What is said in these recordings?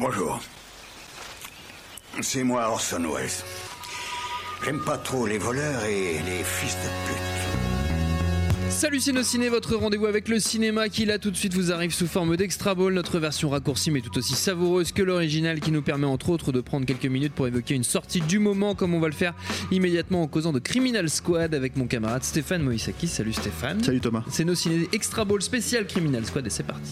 Bonjour. C'est moi Orson Welles. J'aime pas trop les voleurs et les fils de pute. Salut Ciné, votre rendez-vous avec le cinéma qui là tout de suite vous arrive sous forme d'extra ball, notre version raccourcie mais tout aussi savoureuse que l'original qui nous permet entre autres de prendre quelques minutes pour évoquer une sortie du moment comme on va le faire immédiatement en causant de Criminal Squad avec mon camarade Stéphane Moïsaki. Salut Stéphane. Salut Thomas. C'est nos ciné extra ball spécial Criminal Squad et c'est parti.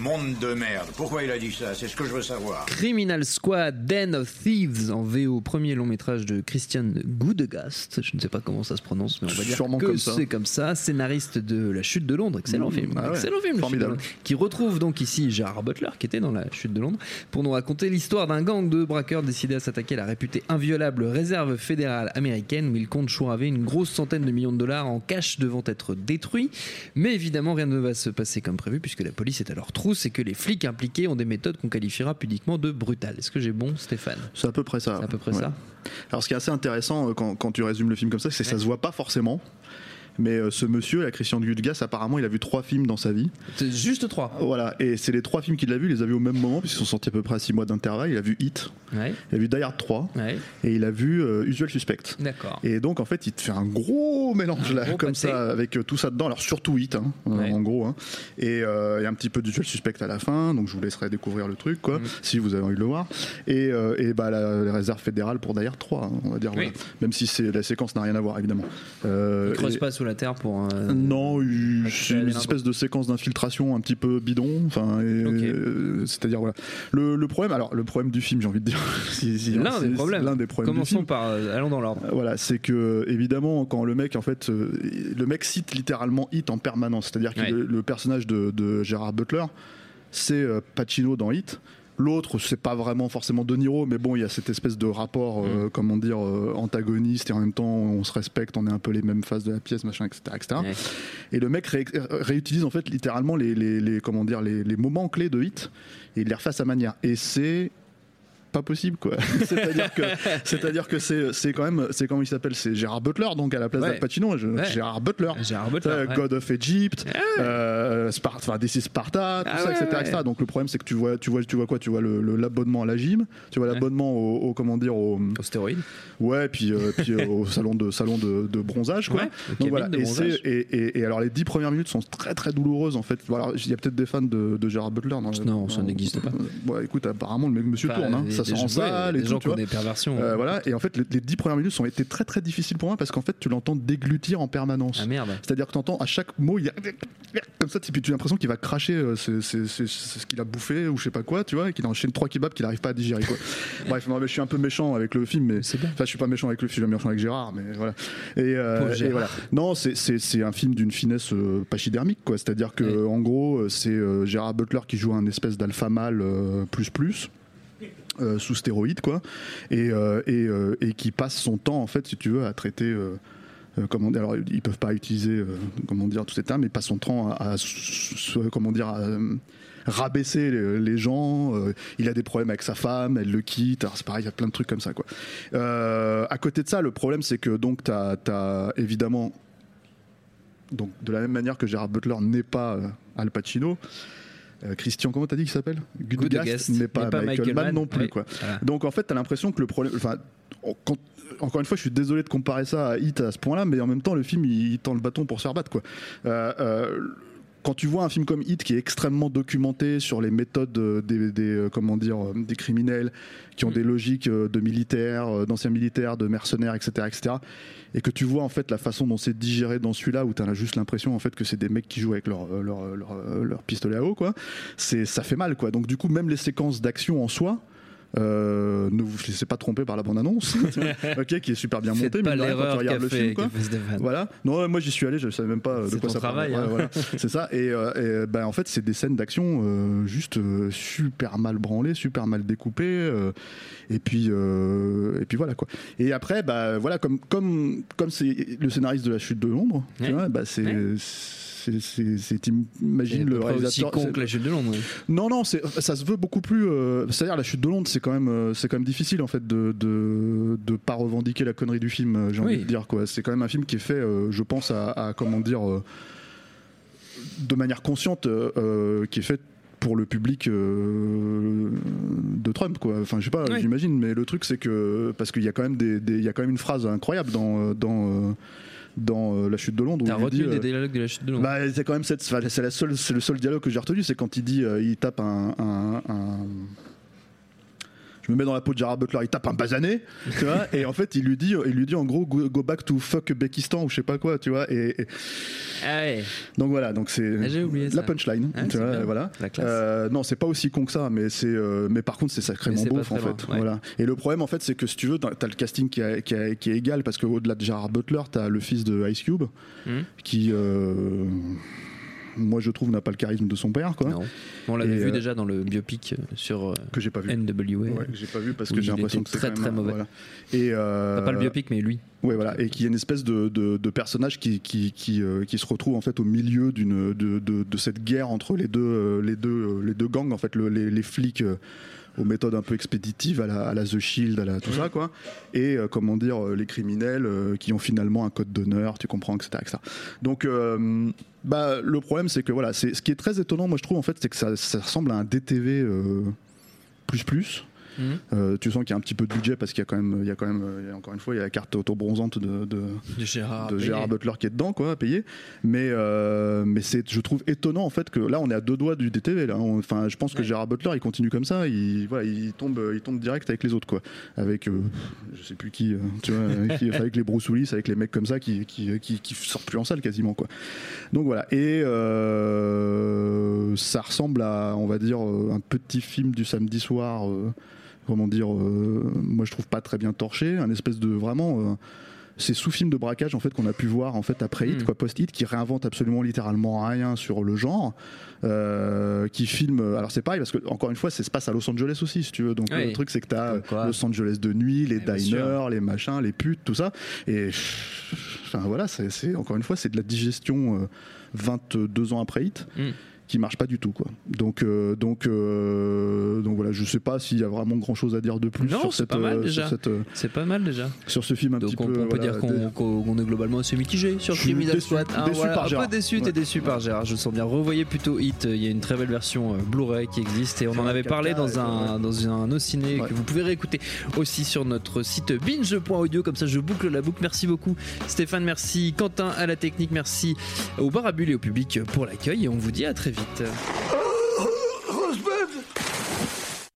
Monde de merde. Pourquoi il a dit ça? C'est ce que je veux savoir. Criminal Squad, Den of Thieves en VO, premier long métrage de Christian Goudegast. Je ne sais pas comment ça se prononce, mais on va dire Sûrement que c'est comme ça. Scénariste de La Chute de Londres, excellent Mmh, film, ah ouais. excellent film, La Chute de Formidable. Londres, qui retrouve donc ici Gérard Butler, qui était dans La Chute de Londres, pour nous raconter l'histoire d'un gang de braqueurs décidés à s'attaquer à la réputée inviolable réserve fédérale américaine où ils comptent chouraver une grosse centaine de millions de dollars en cash devant être détruits. Mais évidemment, rien ne va se passer comme prévu puisque la police est à leur et que les flics impliqués ont des méthodes qu'on qualifiera pudiquement de brutales. Est-ce que j'ai bon, Stéphane? C'est à peu près ça. C'est à peu près Ouais. ça Alors, ce qui est assez intéressant euh, quand, quand tu résumes le film comme ça, c'est que ça se voit pas forcément. Mais euh, ce monsieur, la Christian Gudgas, apparemment, il a vu trois films dans sa vie. C'est juste trois. Voilà, et c'est les trois films qu'il a vus, il les a vus au même moment, puisqu'ils sont sortis à peu près à six mois d'intervalle. Il a vu Hit, Ouais, il a vu Die Hard 3, ouais, et il a vu euh, Usual Suspect. d'accord. Et donc en fait il te fait un gros mélange Un là gros comme pâté. ça avec euh, tout ça dedans alors surtout Hit hein, euh, Ouais. en gros hein. et il y a un petit peu du suspect à la fin donc je vous laisserai découvrir le truc quoi Mm. si vous avez envie de le voir et, et bah la, la réserve fédérale pour d'ailleurs 3 hein, on va dire Oui. voilà. même si la séquence n'a rien à voir évidemment Il creuse et- pas sous la terre pour. euh, non, c'est une espèce de séquence d'infiltration un petit peu bidon. Enfin, euh, c'est-à-dire voilà. Le, le problème, alors le problème du film, j'ai envie de dire, L'un des problèmes. l'un des problèmes Commençons par. euh, allons dans l'ordre. Euh, Voilà, c'est que évidemment quand le mec en fait, le mec cite littéralement Hit en permanence. C'est-à-dire que Ouais. le, le personnage de, de Gérard Butler, c'est Pacino dans Hit. L'autre, c'est pas vraiment forcément De Niro, mais bon, il y a cette espèce de rapport, euh, Mm. comment dire, euh, antagoniste et en même temps on se respecte, on est un peu les mêmes faces de la pièce, machin, etc., etc. Ouais. Et le mec ré- réutilise en fait littéralement les, les, les- comment dire les, les moments clés de hit et il les refait à sa manière. Et c'est pas possible quoi. c'est-à-dire que c'est-à-dire que c'est c'est quand même c'est comment il s'appelle c'est Gérard Butler donc à la place Ouais. d'Al Pacino Ouais. Gérard Butler. Gérard Butler. Euh, ouais. God of Egypt, euh, Spar- enfin DC Sparta, tout Ah ça, etc.. Donc le problème c'est que tu vois, tu vois, tu vois quoi? Tu vois le- l'abonnement à la gym, tu vois l'abonnement au, au- comment dire au Au stéroïde. ouais, puis euh, puis euh, au salon de salon de, de bronzage quoi. Donc voilà, et, bronzage. et, et- et alors les dix premières minutes sont très très douloureuses en fait. Voilà, il y a peut-être des fans de, de Gérard Butler. Dans Non, ça n'existe pas. Écoute, apparemment le mec monsieur Enfin, tourne, hein. Ça sort en salle des et gens qui Tu ont vois. des perversions. Euh, voilà, et en fait les, les dix premières minutes ont été très très difficiles pour moi parce qu'en fait tu l'entends déglutir en permanence. Ah merde. C'est-à-dire que tu entends à chaque mot, il y a comme ça, tu as l'impression qu'il va cracher euh, c'est- c'est c'est- c'est ce qu'il a bouffé ou je sais pas quoi, tu vois, et qu'il enchaîne trois kebabs qu'il n'arrive pas à digérer. Quoi. Bref, non, mais je suis un peu méchant avec le film, mais. Enfin, je suis pas méchant avec lui, je suis méchant avec Gérard, mais voilà. Et, euh, et voilà. Non, c'est- un film d'une finesse pachydermique, quoi. C'est-à-dire que, en gros, c'est Gérard Butler qui joue un espèce d'alpha mâle plus plus. Euh, sous stéroïdes quoi et, euh, et, euh, et qui passe son temps en fait si tu veux à traiter comment alors ils peuvent pas utiliser comment dire tous ces termes mais passe son temps à, comment dire à, rabaisser les, gens il a des problèmes avec sa femme elle le quitte c'est pareil il y a plein de trucs comme ça quoi. À côté de ça le problème c'est que donc tu as, évidemment donc de la même manière que Gérard Butler n'est pas Al Pacino euh, Christian comment t'as dit qu'il s'appelle? Goodgast n'est pas, pas Michael, Michael Mann Mann, non plus ouais. quoi Voilà. donc en fait, t'as l'impression que le problème, enfin, encore une fois, je suis désolé de comparer ça à Hit à ce point-là, mais en même temps, le film il, il tend le bâton pour se faire battre, quoi. Euh, euh, quand tu vois un film comme Hit qui est extrêmement documenté sur les méthodes euh, des, des, euh, comment dire euh, des criminels qui ont Mm. des logiques de militaires, d'anciens militaires, de mercenaires, etc., etc., et que tu vois en fait la façon dont c'est digéré dans celui-là où tu as juste l'impression en fait que c'est des mecs qui jouent avec leur leur, leur, leur pistolet à eau quoi c'est ça fait mal quoi donc du coup même les séquences d'action en soi euh, ne vous laissez pas tromper par la bande annonce ok qui est super bien montée pas mais quand tu l'erreur regardes le film quoi voilà. Non, moi j'y suis allé, je savais même pas de C'est quoi ça parlait. hein. Voilà. C'est ça. Et, euh, et, ben, en fait, c'est des scènes d'action euh, juste euh, super mal branlées, super mal découpées. et puis et puis voilà quoi. Et après, bah voilà, comme comme comme c'est le scénariste de la chute de tu Ouais. bah c'est Ouais. C'est C'est le près aussi réalisateur. con que la chute de Londres. oui. non, non, ça se veut beaucoup plus. euh, C'est-à-dire la chute de Londres, c'est quand même, euh, c'est quand même difficile en fait de de, de pas revendiquer la connerie du film. euh, J'ai envie de dire quoi. C'est quand même un film qui est fait, je pense à, à, comment dire, de manière consciente, qui est fait pour le public euh, de Trump quoi enfin je sais pas j'imagine mais le truc c'est que parce qu'il y a quand même des, des- il y a quand même une phrase incroyable dans dans euh, dans euh, la chute de Londres T'as retenu dit, des euh, dialogues de la chute de Londres. bah, c'est quand même cette, c'est la seule, c'est le seul dialogue que j'ai retenu, c'est quand il dit, euh, il tape un, un- un- je me mets dans la peau de Gerard Butler, il tape un basané, tu vois, et en fait il lui dit, il lui dit en gros go, go back to fuck Bekistan ou je sais pas quoi, tu vois, et, et- Ah ouais. donc voilà, donc c'est Ah, la punchline, Ah, tu vois, voilà. Euh, non, c'est pas aussi con que ça, mais c'est, euh, mais par contre c'est sacrément beauf en fait, loin, ouais. voilà. Et le problème en fait, c'est que si tu veux, t'as le casting qui, a- qui, a- qui est égal parce qu'au-delà de Gerard Butler, t'as le fils de Ice Cube Hmm. qui, euh, moi je trouve, n'a pas le charisme de son père, quoi. Non. On l'avait vu euh, déjà dans le biopic euh, sur euh, Que j'ai pas vu. NWA. Ouais, que j'ai pas vu parce que j'ai l'impression que c'est très, très mauvais. voilà. Et euh, pas le biopic, mais lui. Ouais, voilà, et qu'il y a une espèce de, de, de personnage qui, qui, qui, euh, qui se retrouve en fait au milieu d'une de, de, cette guerre entre les deux les deux les deux gangs en fait le- les, les flics aux méthodes un peu expéditives à la, à la The Shield à la tout ça quoi. Et euh, comment dire euh, les criminels euh, qui ont finalement un code d'honneur tu comprends etc etc donc euh, bah le problème c'est que voilà c'est ce qui est très étonnant moi je trouve en fait c'est que ça, ça ressemble à un DTV plus plus Mhm. euh, tu sens qu'il y a un petit peu de budget parce qu'il y a quand même, il y a quand même, euh, il y a encore une fois, il y a la carte auto-bronzante de, de, De Gérard. de Payet. Gérard Butler qui est dedans, quoi, à payer. Mais, euh, mais c'est, je trouve étonnant en fait que là, on est à deux doigts du DTV. Là, enfin, je pense que Ouais. Gérard Butler, il continue comme ça, il, voilà, il tombe, il tombe direct avec les autres, quoi. Avec, euh, je sais plus qui, tu vois, avec, qui- avec les Bruce Willis, avec les mecs comme ça qui, qui, qui, qui sortent plus en salle quasiment, quoi. Donc voilà. Et ça ressemble à, on va dire, un petit film du samedi soir. euh, comment dire, euh, moi je trouve pas très bien torché, un espèce de vraiment euh, ces sous-films de braquage en fait qu'on a pu voir en fait après Hit Mm. quoi post Hit qui réinvente absolument littéralement rien sur le genre euh, qui filme alors c'est pareil parce que encore une fois ça se passe à Los Angeles aussi si tu veux donc Oui. le truc c'est que t'as. Los Angeles de nuit les diners les machins les putes tout ça et enfin voilà c'est encore une fois c'est de la digestion euh, 22 ans après Hit Mm. Qui marche pas du tout quoi. Donc euh, donc euh, donc voilà, je sais pas s'il y a vraiment grand chose à dire de plus Non, sur c'est cette pas mal, euh, déjà. sur, cette, C'est pas mal déjà. sur ce film un Donc petit on, peu. on peut voilà, dire qu'on est globalement assez mitigé sur Je suis Criminal déçu- Squad. hein, déçu voilà, par un Gérard. peu déçu, t'es Ouais. déçu par Gérard. Je le sens bien. Revoyez plutôt Hit. Il y a une très belle version Blu-ray qui existe et on en avait 4K, parlé dans un dans un no ciné Ouais. que vous pouvez réécouter aussi sur notre site binge.audio. Comme ça, je boucle la boucle. Merci beaucoup Stéphane. Merci Quentin à la technique. Merci au bar à bulles et au public pour l'accueil et on vous dit à très vite.